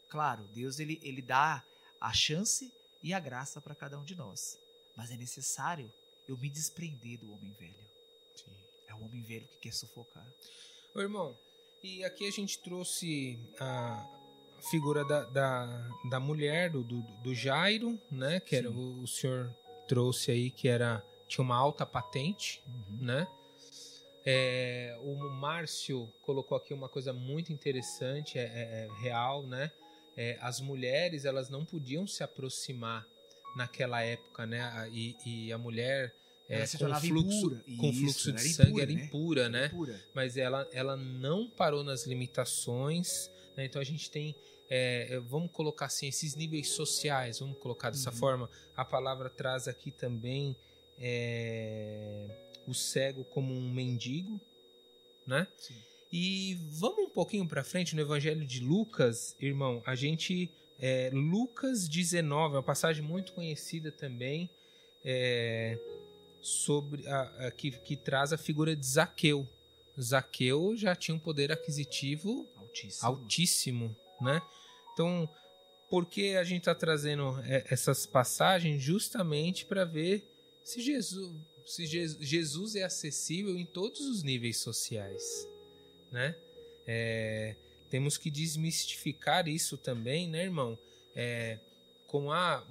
claro, Deus ele, ele dá a chance e a graça para cada um de nós. Mas é necessário eu me desprender do homem velho. É o homem velho que quer sufocar. Ô, irmão, e aqui a gente trouxe a figura da, da, da mulher, do, do, do Jairo, né? Que era Sim. o, o senhor trouxe aí, que era tinha uma alta patente, né? É, o Márcio colocou aqui uma coisa muito interessante, é, é- é real, né? É, as mulheres elas não podiam se aproximar naquela época, né? E, e a mulher é, com fluxo, impura. com Isso, fluxo de sangue impura, era né? impura, né? Pura. mas ela, ela não parou nas limitações. né? Então a gente tem, é, vamos colocar assim, esses níveis sociais, vamos colocar dessa Uhum. forma. A palavra traz aqui também é, o cego como um mendigo, né? Sim. E vamos um pouquinho para frente no Evangelho de Lucas, irmão. A gente é, Lucas 19, uma passagem muito conhecida também, é, sobre a, a- que, que traz a figura de Zaqueu. Zaqueu já tinha um poder aquisitivo Altíssimo. altíssimo, né? Então, por que a gente está trazendo é, essas passagens justamente para ver se Jesus, se Je- Jesus é acessível em todos os níveis sociais, né? É, temos que desmistificar isso também, né, irmão? É, com a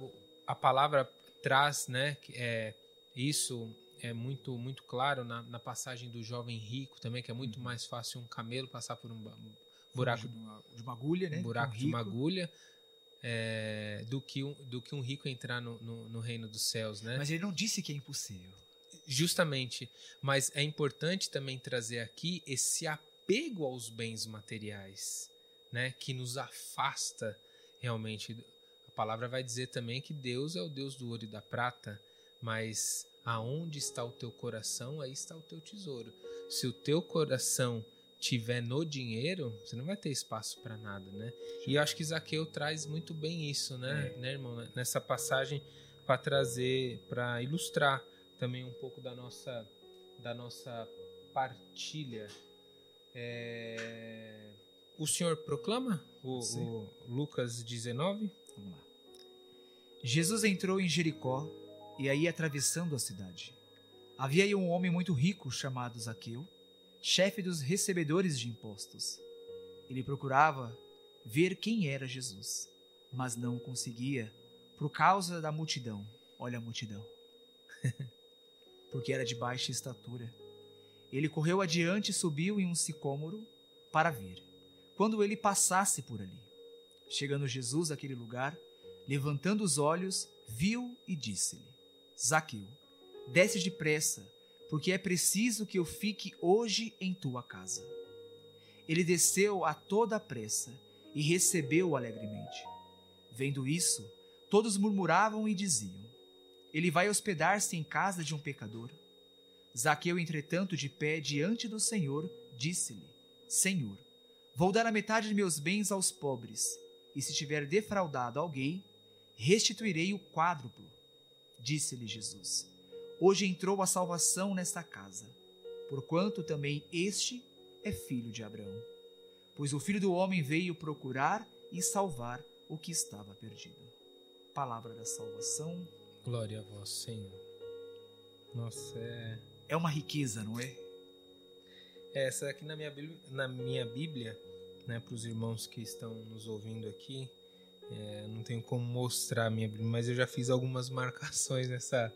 a palavra traz, né? É, isso é muito muito claro na, na passagem do jovem rico também, que é muito mais fácil um camelo passar por um buraco de uma, de uma agulha, né? um buraco Um de uma agulha é, do, que um, do que um rico entrar no, no, no reino dos céus, né? Mas ele não disse que é impossível. Justamente. Mas é importante também trazer aqui esse apego aos bens materiais, né? Que nos afasta realmente. A palavra vai dizer também que Deus é o Deus do ouro e da prata, mas aonde está o teu coração, aí está o teu tesouro. Se o teu coração tiver no dinheiro, você não vai ter espaço para nada, né? E eu acho que Zaqueu traz muito bem isso, né, né irmão? Nessa passagem para trazer, para ilustrar também um pouco da nossa da nossa partilha. É... O senhor proclama o, o Lucas 19? Vamos lá. Jesus entrou em Jericó e aí atravessando a cidade. Havia aí um homem muito rico chamado Zaqueu, chefe dos recebedores de impostos. Ele procurava ver quem era Jesus, mas não conseguia por causa da multidão. Olha a multidão. <laughs> Porque era de baixa estatura. Ele correu adiante e subiu em um sicômoro para ver. Quando ele passasse por ali, chegando Jesus àquele lugar, levantando os olhos, viu e disse-lhe: Zaqueu, desce depressa, porque é preciso que eu fique hoje em tua casa. Ele desceu a toda a pressa e recebeu-o alegremente. Vendo isso, todos murmuravam e diziam: Ele vai hospedar-se em casa de um pecador. Zaqueu, entretanto, de pé diante do Senhor, disse-lhe: Senhor, vou dar a metade de meus bens aos pobres, e se tiver defraudado alguém, restituirei o quádruplo. Disse-lhe Jesus: Hoje entrou a salvação nesta casa, porquanto também este é filho de Abraão. Pois o filho do homem veio procurar e salvar o que estava perdido. Palavra da salvação. Glória a vós, Senhor. Nossa, é é uma riqueza, não é? é essa aqui na minha Bíblia, na minha Bíblia né, para os irmãos que estão nos ouvindo aqui, é, não tenho como mostrar a minha Bíblia, mas eu já fiz algumas marcações nessa,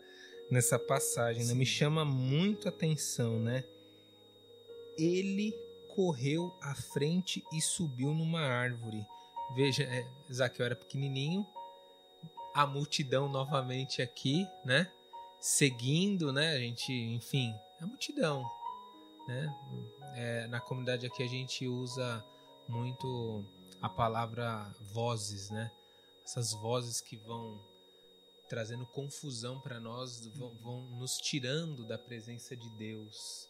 nessa passagem. Né? Me chama muito a atenção, né? Ele correu à frente e subiu numa árvore. Veja, é, Zaqueu era pequenininho, a multidão novamente aqui, né? Seguindo, né? A gente, enfim, é a multidão, né? É, na comunidade aqui a gente usa muito a palavra vozes, né? Essas vozes que vão trazendo confusão para nós, vão, vão nos tirando da presença de Deus,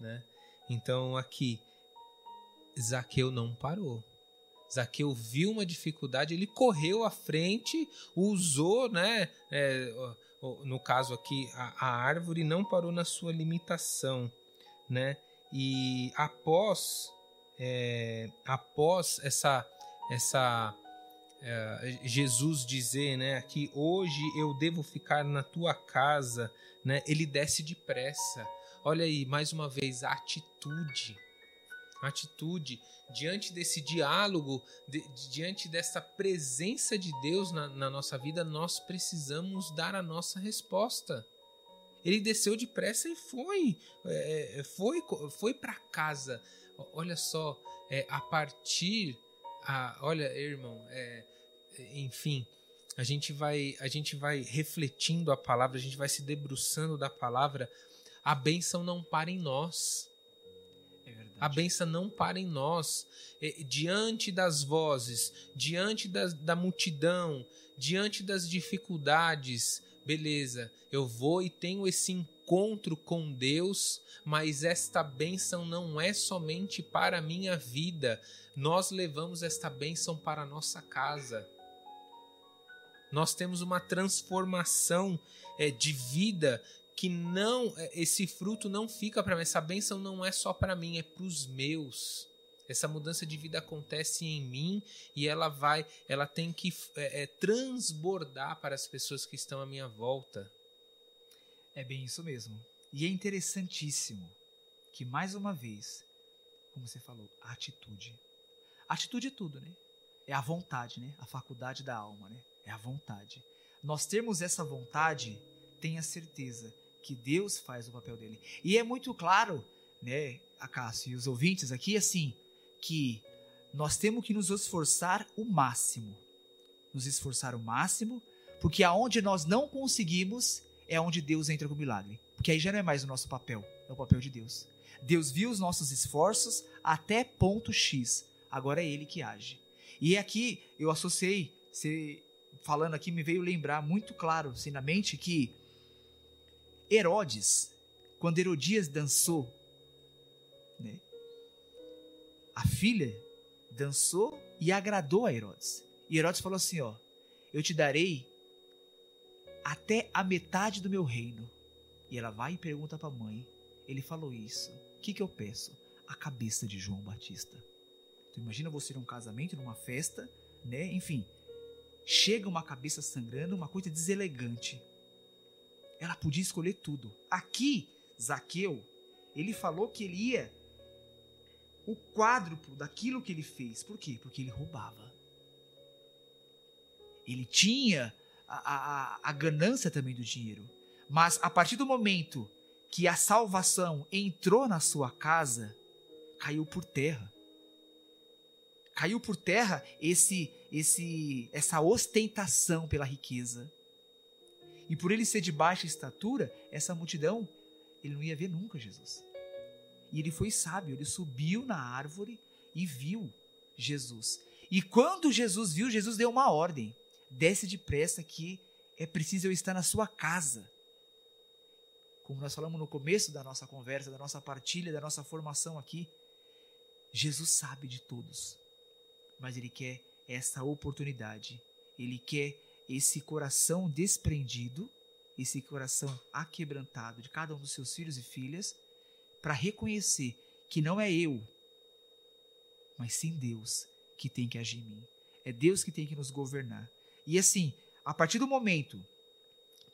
né? Então aqui Zaqueu não parou. Zaqueu viu uma dificuldade, ele correu à frente, usou, né? É, no caso aqui, a, a árvore não parou na sua limitação, né? E após, é, após essa, essa é, Jesus dizer, né, que hoje eu devo ficar na tua casa, né? Ele desce depressa. Olha aí, mais uma vez, a atitude atitude, diante desse diálogo, de, diante dessa presença de Deus na, na, nossa vida, nós precisamos dar a nossa resposta. Ele desceu depressa e foi, é, é foi, foi para casa. Olha só, é, a partir, a, olha, irmão, é, enfim, a gente vai, a gente vai refletindo a palavra, a gente vai se debruçando da palavra. A bênção não para em nós a benção não para em nós. Diante das vozes, diante da, da multidão, diante das dificuldades, beleza, eu vou e tenho esse encontro com Deus, mas esta bênção não é somente para a minha vida, nós levamos esta bênção para a nossa casa. Nós temos uma transformação é, de vida que não é, esse fruto não fica para mim, essa bênção não é só para mim, é para os meus. Essa mudança de vida acontece em mim e ela vai, ela tem que é, é, transbordar para as pessoas que estão à minha volta. É bem isso mesmo. E é interessantíssimo que mais uma vez, como você falou, a atitude. A atitude é tudo, né? É a vontade, né? A faculdade da alma, né? É a vontade. Nós termos essa vontade, tenha certeza que Deus faz o papel dele. E é muito claro, né, a Cássio e os ouvintes aqui, assim, que nós temos que nos esforçar o máximo. Nos esforçar o máximo, porque aonde nós não conseguimos é onde Deus entra com o milagre. Porque aí já não é mais o nosso papel, é o papel de Deus. Deus viu os nossos esforços até ponto X. Agora é Ele que age. E aqui eu associei, você falando aqui me veio lembrar muito claro assim, na mente que Herodes, quando Herodias dançou, né, a filha dançou e agradou a Herodes. E Herodes falou assim: Ó, eu te darei até a metade do meu reino. E ela vai e pergunta para a mãe: Ele falou isso. O que, que eu peço? A cabeça de João Batista. Então imagina você num casamento, numa festa, né? Enfim, chega uma cabeça sangrando, uma coisa deselegante. Ela podia escolher tudo. Aqui, Zaqueu, ele falou que ele ia o quádruplo daquilo que ele fez. Por quê? Porque ele roubava. Ele tinha a, a, a ganância também do dinheiro. Mas a partir do momento que a salvação entrou na sua casa, caiu por terra. Caiu por terra esse esse essa ostentação pela riqueza. E por ele ser de baixa estatura, essa multidão, ele não ia ver nunca Jesus. E ele foi sábio, ele subiu na árvore e viu Jesus. E quando Jesus viu, Jesus deu uma ordem: desce depressa que é preciso eu estar na sua casa. Como nós falamos no começo da nossa conversa, da nossa partilha, da nossa formação aqui, Jesus sabe de todos, mas Ele quer essa oportunidade, Ele quer esse coração desprendido, esse coração aquebrantado de cada um dos seus filhos e filhas, para reconhecer que não é eu, mas sim Deus que tem que agir em mim. É Deus que tem que nos governar. E assim, a partir do momento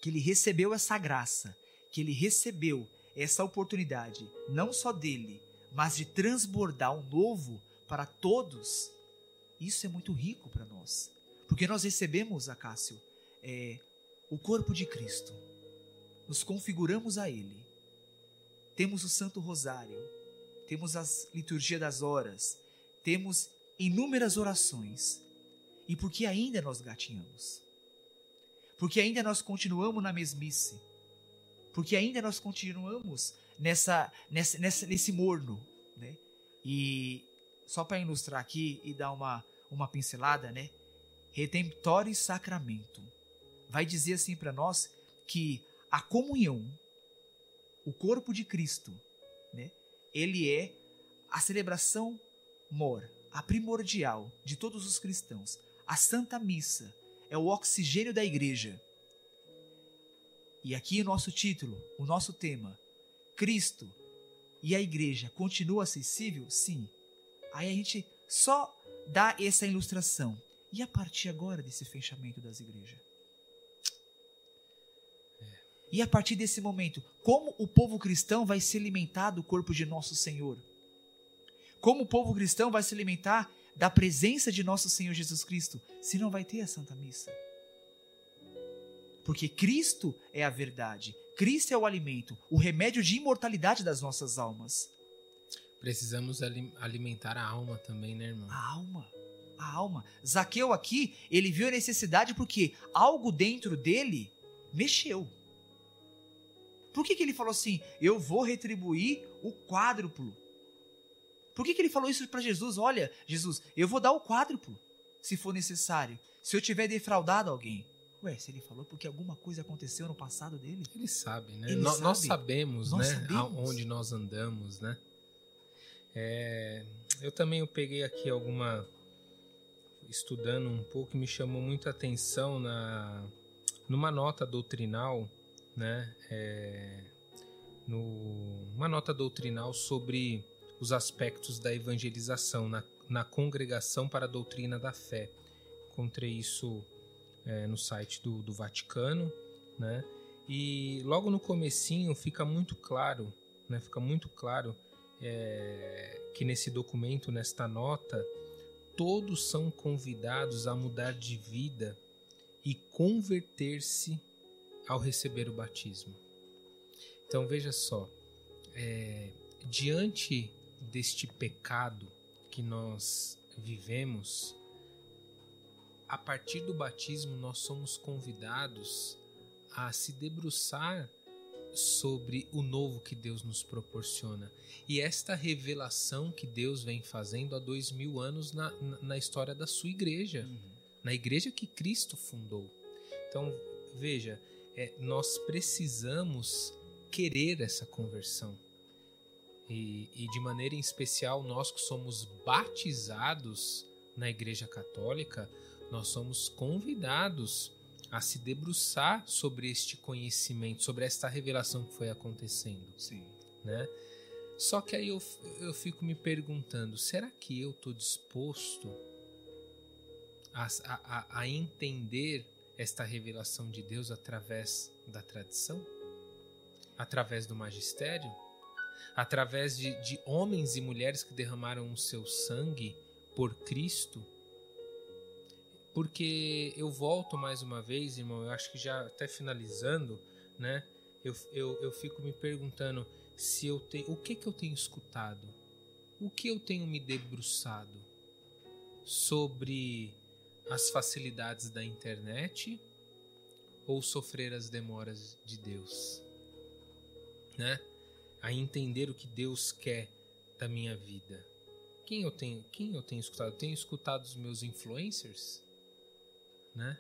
que ele recebeu essa graça, que ele recebeu essa oportunidade, não só dele, mas de transbordar um novo para todos, isso é muito rico para nós. Porque nós recebemos, Acácio, é, o corpo de Cristo, nos configuramos a Ele, temos o Santo Rosário, temos as liturgia das horas, temos inúmeras orações, e porque ainda nós gatinhamos. Porque ainda nós continuamos na mesmice. Porque ainda nós continuamos nessa, nessa, nessa nesse morno, né? E só para ilustrar aqui e dar uma, uma pincelada, né? Redemptoris Sacramento vai dizer assim para nós que a comunhão, o corpo de Cristo, né? Ele é a celebração mor, a primordial de todos os cristãos. A Santa Missa é o oxigênio da igreja. E aqui o nosso título, o nosso tema, Cristo e a igreja continua acessível? Sim. Aí a gente só dá essa ilustração. E a partir agora desse fechamento das igrejas? E a partir desse momento, como o povo cristão vai se alimentar do corpo de nosso Senhor? Como o povo cristão vai se alimentar da presença de nosso Senhor Jesus Cristo, se não vai ter a Santa Missa. Porque Cristo é a verdade, Cristo é o alimento, o remédio de imortalidade das nossas almas. Precisamos alimentar a alma também, né, irmão? A alma. A alma. Zaqueu aqui, ele viu a necessidade porque algo dentro dele mexeu. Por que, que ele falou assim? Eu vou retribuir o quádruplo. Por que, que ele falou isso para Jesus? Olha, Jesus, eu vou dar o quádruplo, se for necessário, se eu tiver defraudado alguém. Ué, se ele falou porque alguma coisa aconteceu no passado dele? Ele sabe, né? Ele no, sabe. Nós sabemos, nós né? Sabemos. Onde nós andamos, né? É, eu também eu peguei aqui alguma estudando um pouco me chamou muita atenção na numa nota doutrinal, né? É, no, uma nota doutrinal sobre os aspectos da evangelização na, na congregação para a doutrina da fé. Encontrei isso é, no site do, do Vaticano, né? E logo no comecinho fica muito claro, né? Fica muito claro é, que nesse documento, nesta nota, todos são convidados a mudar de vida e converter-se ao receber o batismo. Então veja só, é, diante deste pecado que nós vivemos, a partir do batismo nós somos convidados a se debruçar sobre o novo que Deus nos proporciona. E esta revelação que Deus vem fazendo há dois mil anos na, na história da sua igreja, uhum. na igreja que Cristo fundou. Então, veja, é, nós precisamos querer essa conversão. E, e de maneira especial, nós que somos batizados na Igreja Católica, nós somos convidados a se debruçar sobre este conhecimento, sobre esta revelação que foi acontecendo. Sim. Né? Só que aí eu, eu fico me perguntando: será que eu estou disposto a, a, a entender esta revelação de Deus através da tradição? Através do magistério? Através de, de homens e mulheres que derramaram o seu sangue por Cristo? Porque eu volto mais uma vez, irmão, eu acho que já até finalizando, né? Eu, eu, eu fico me perguntando se eu tenho. O que que eu tenho escutado? O que eu tenho me debruçado sobre as facilidades da internet ou sofrer as demoras de Deus? Né? A entender o que Deus quer da minha vida. Quem eu tenho, quem eu tenho escutado? Eu tenho escutado os meus influencers? Né?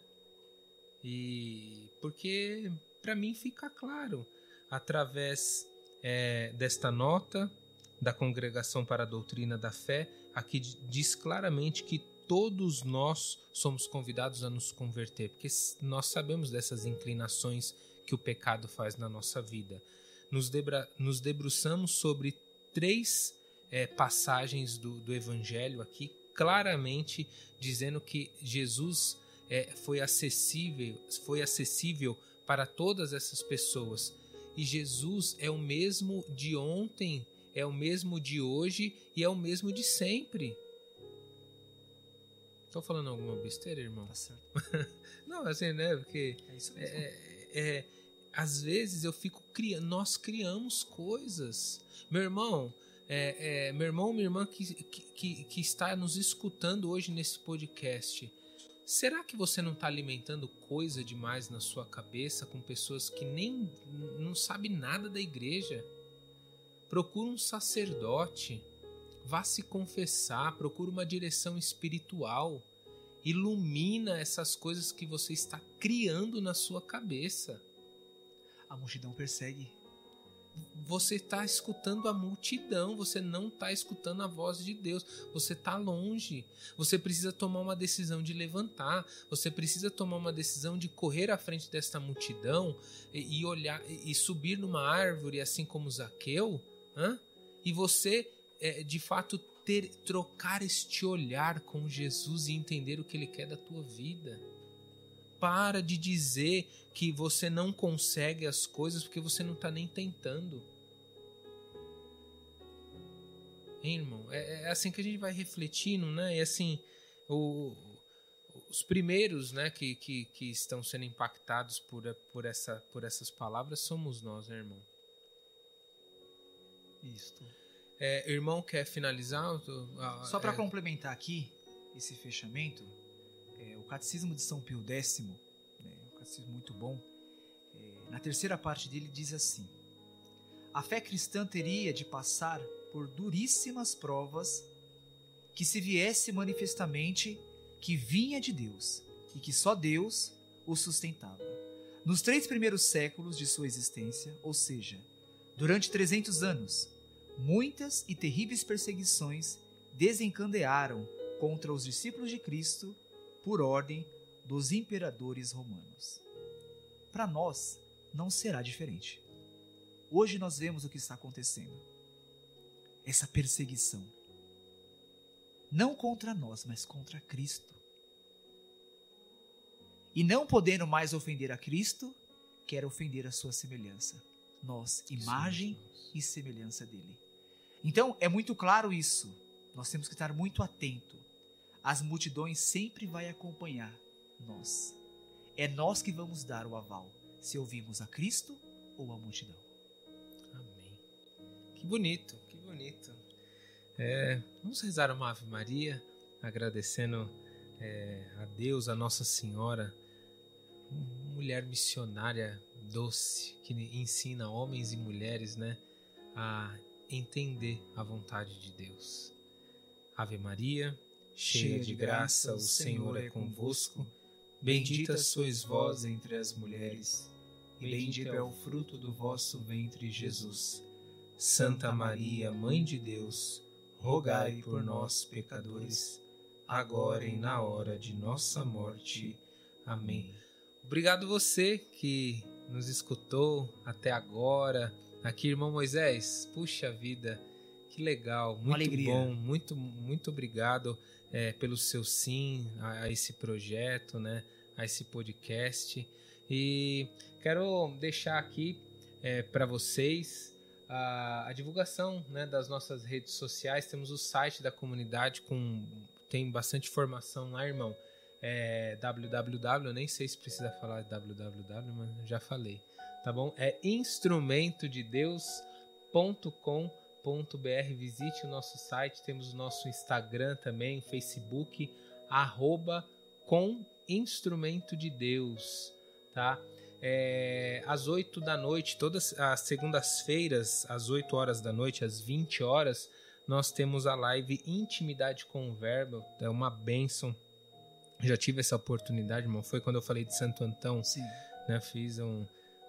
E porque para mim fica claro através é, desta nota da Congregação para a Doutrina da Fé, aqui diz claramente que todos nós somos convidados a nos converter, porque nós sabemos dessas inclinações que o pecado faz na nossa vida. Nos, debra, nos debruçamos sobre três é, passagens do, do Evangelho aqui, claramente dizendo que Jesus é, foi acessível, foi acessível para todas essas pessoas. E Jesus é o mesmo de ontem, é o mesmo de hoje e é o mesmo de sempre. Tô falando alguma besteira, irmão? Tá certo. <laughs> Não, assim, né? Porque É isso mesmo. é, é, às vezes eu fico criando, nós criamos coisas. Meu irmão, é, é, meu irmão, minha irmã que, que, que está nos escutando hoje nesse podcast, Será que você não está alimentando coisa demais na sua cabeça com pessoas que nem não sabem nada da igreja? Procura um sacerdote, vá se confessar, procura uma direção espiritual, ilumina essas coisas que você está criando na sua cabeça. A multidão persegue. Você está escutando a multidão, você não está escutando a voz de Deus, você está longe. Você precisa tomar uma decisão de levantar, você precisa tomar uma decisão de correr à frente desta multidão e, e olhar e subir numa árvore, assim como Zaqueu, hã? e você é, de fato ter trocar este olhar com Jesus e entender o que Ele quer da tua vida para de dizer que você não consegue as coisas porque você não está nem tentando. Hein, irmão? É, é, assim que a gente vai refletindo, né? E assim, o, os primeiros né, que, que, que estão sendo impactados por, por, essa, por essas palavras somos nós, né, irmão? Isto. É, irmão, quer finalizar? Ah, Só para é, complementar aqui esse fechamento, é, o Catecismo de São Pio X, né, um catecismo muito bom, é, na terceira parte dele diz assim: A fé cristã teria de passar por duríssimas provas que se viesse manifestamente que vinha de Deus e que só Deus o sustentava. Nos três primeiros séculos de sua existência, ou seja, durante 300 anos, muitas e terríveis perseguições desencadearam contra os discípulos de Cristo por ordem dos imperadores romanos. Para nós, não será diferente. Hoje nós vemos o que está acontecendo. Essa perseguição. Não contra nós, mas contra Cristo. E não podendo mais ofender a Cristo, quer ofender a sua semelhança. Nós, imagem e semelhança dele. Então, é muito claro isso. Nós temos que estar muito atento. As multidões sempre vai acompanhar nós. É nós que vamos dar o aval, se ouvimos a Cristo ou a multidão. Amém. Que bonito, que bonito. É, vamos rezar uma Ave Maria, agradecendo é, a Deus, a Nossa Senhora, mulher missionária doce que ensina homens e mulheres, né, a entender a vontade de Deus. Ave Maria, cheia de graça, o Senhor é convosco. Bendita sois vós entre as mulheres, e bendito é o fruto do vosso ventre, Jesus. Santa Maria, Mãe de Deus, rogai por nós, pecadores, agora e na hora de nossa morte. Amém. Obrigado você que nos escutou até agora, Aqui, irmão Moisés, puxa vida, que legal, muito alegria. bom, muito, muito obrigado é, pelo seu sim a, a esse projeto, né, a esse podcast. E quero deixar aqui é, para vocês a, a divulgação né, das nossas redes sociais. Temos o site da comunidade com tem bastante informação lá, irmão. É www, nem sei se precisa falar www, mas já falei, tá bom? É instrumentodedeus.com.br. Visite o nosso site, temos o nosso Instagram também, Facebook, arroba com instrumento de Deus, tá? É, às 8 da noite, todas as segundas-feiras, às 8 horas da noite, às 20 horas, nós temos a live Intimidade com o Verbo, é uma bênção já tive essa oportunidade, irmão. Foi quando eu falei de Santo Antão, Sim. né? Fiz um,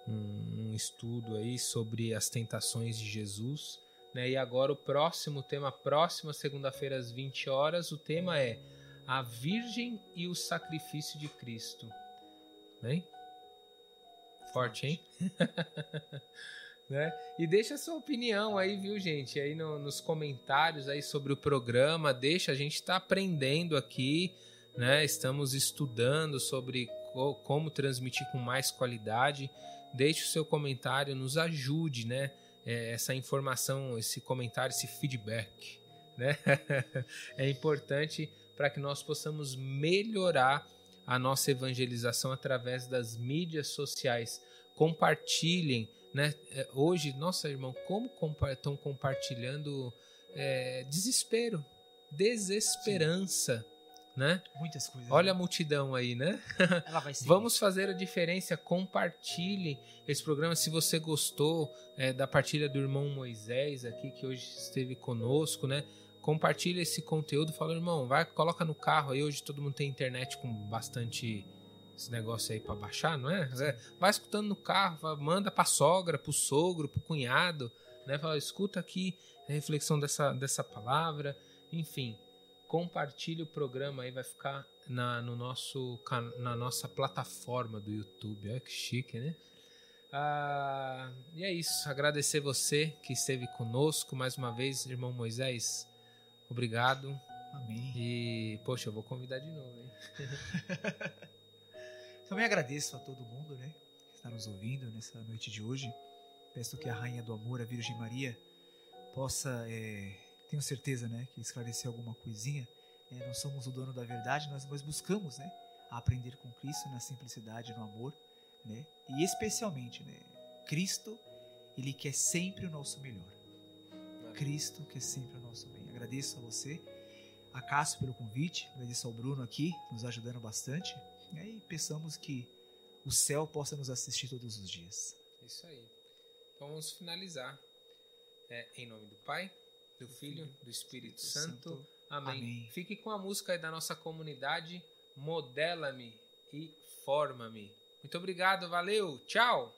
um, um estudo aí sobre as tentações de Jesus. Né? E agora o próximo tema, próxima segunda-feira às 20 horas, o tema é a Virgem e o Sacrifício de Cristo. Bem? Forte, hein? <laughs> né? E deixa a sua opinião aí, viu, gente? Aí no, nos comentários aí sobre o programa. Deixa, a gente está aprendendo aqui né? Estamos estudando sobre co como transmitir com mais qualidade. Deixe o seu comentário, nos ajude, né? É, essa informação, esse comentário, esse feedback, né? <laughs> é importante para que nós possamos melhorar a nossa evangelização através das mídias sociais. Compartilhem, né? É, hoje, nossa irmão, como estão compartilhando é, desespero, desesperança. Sim né? Muitas coisas. Olha né? a multidão aí, né? <laughs> Ela vai <laughs> seguir. Vamos fazer a diferença. Compartilhe esse programa. Se você gostou é, da partilha do irmão Moisés aqui, que hoje esteve conosco, né? Compartilhe esse conteúdo. Fala, irmão, vai, coloca no carro aí. Hoje todo mundo tem internet com bastante esse negócio aí para baixar, não é? Vai escutando no carro, manda pra sogra, pro sogro, pro cunhado, né? Fala, escuta aqui a reflexão dessa, dessa palavra. Enfim, compartilhe o programa aí, vai ficar na, no nosso, na nossa plataforma do YouTube. Olha que chique, né? Ah, e é isso. Agradecer você que esteve conosco mais uma vez, irmão Moisés. Obrigado. Amém. E, poxa, eu vou convidar de novo, hein? <laughs> Também agradeço a todo mundo, né? Que está nos ouvindo nessa noite de hoje. Peço que a Rainha do Amor, a Virgem Maria, possa é, tenho certeza, né, que esclarecer alguma coisinha. É, nós somos o dono da verdade, nós, nós buscamos, né, aprender com Cristo na simplicidade, no amor, né, e especialmente, né, Cristo, ele quer sempre o nosso melhor. Cristo quer sempre o nosso bem. Agradeço a você, a Cássio pelo convite, agradeço ao Bruno aqui, nos ajudando bastante, e aí peçamos que o céu possa nos assistir todos os dias. Isso aí. Então vamos finalizar. É, em nome do Pai, do Filho, do Espírito Santo. Amém. Amém. Fique com a música aí da nossa comunidade. Modela-me e forma-me. Muito obrigado, valeu, tchau!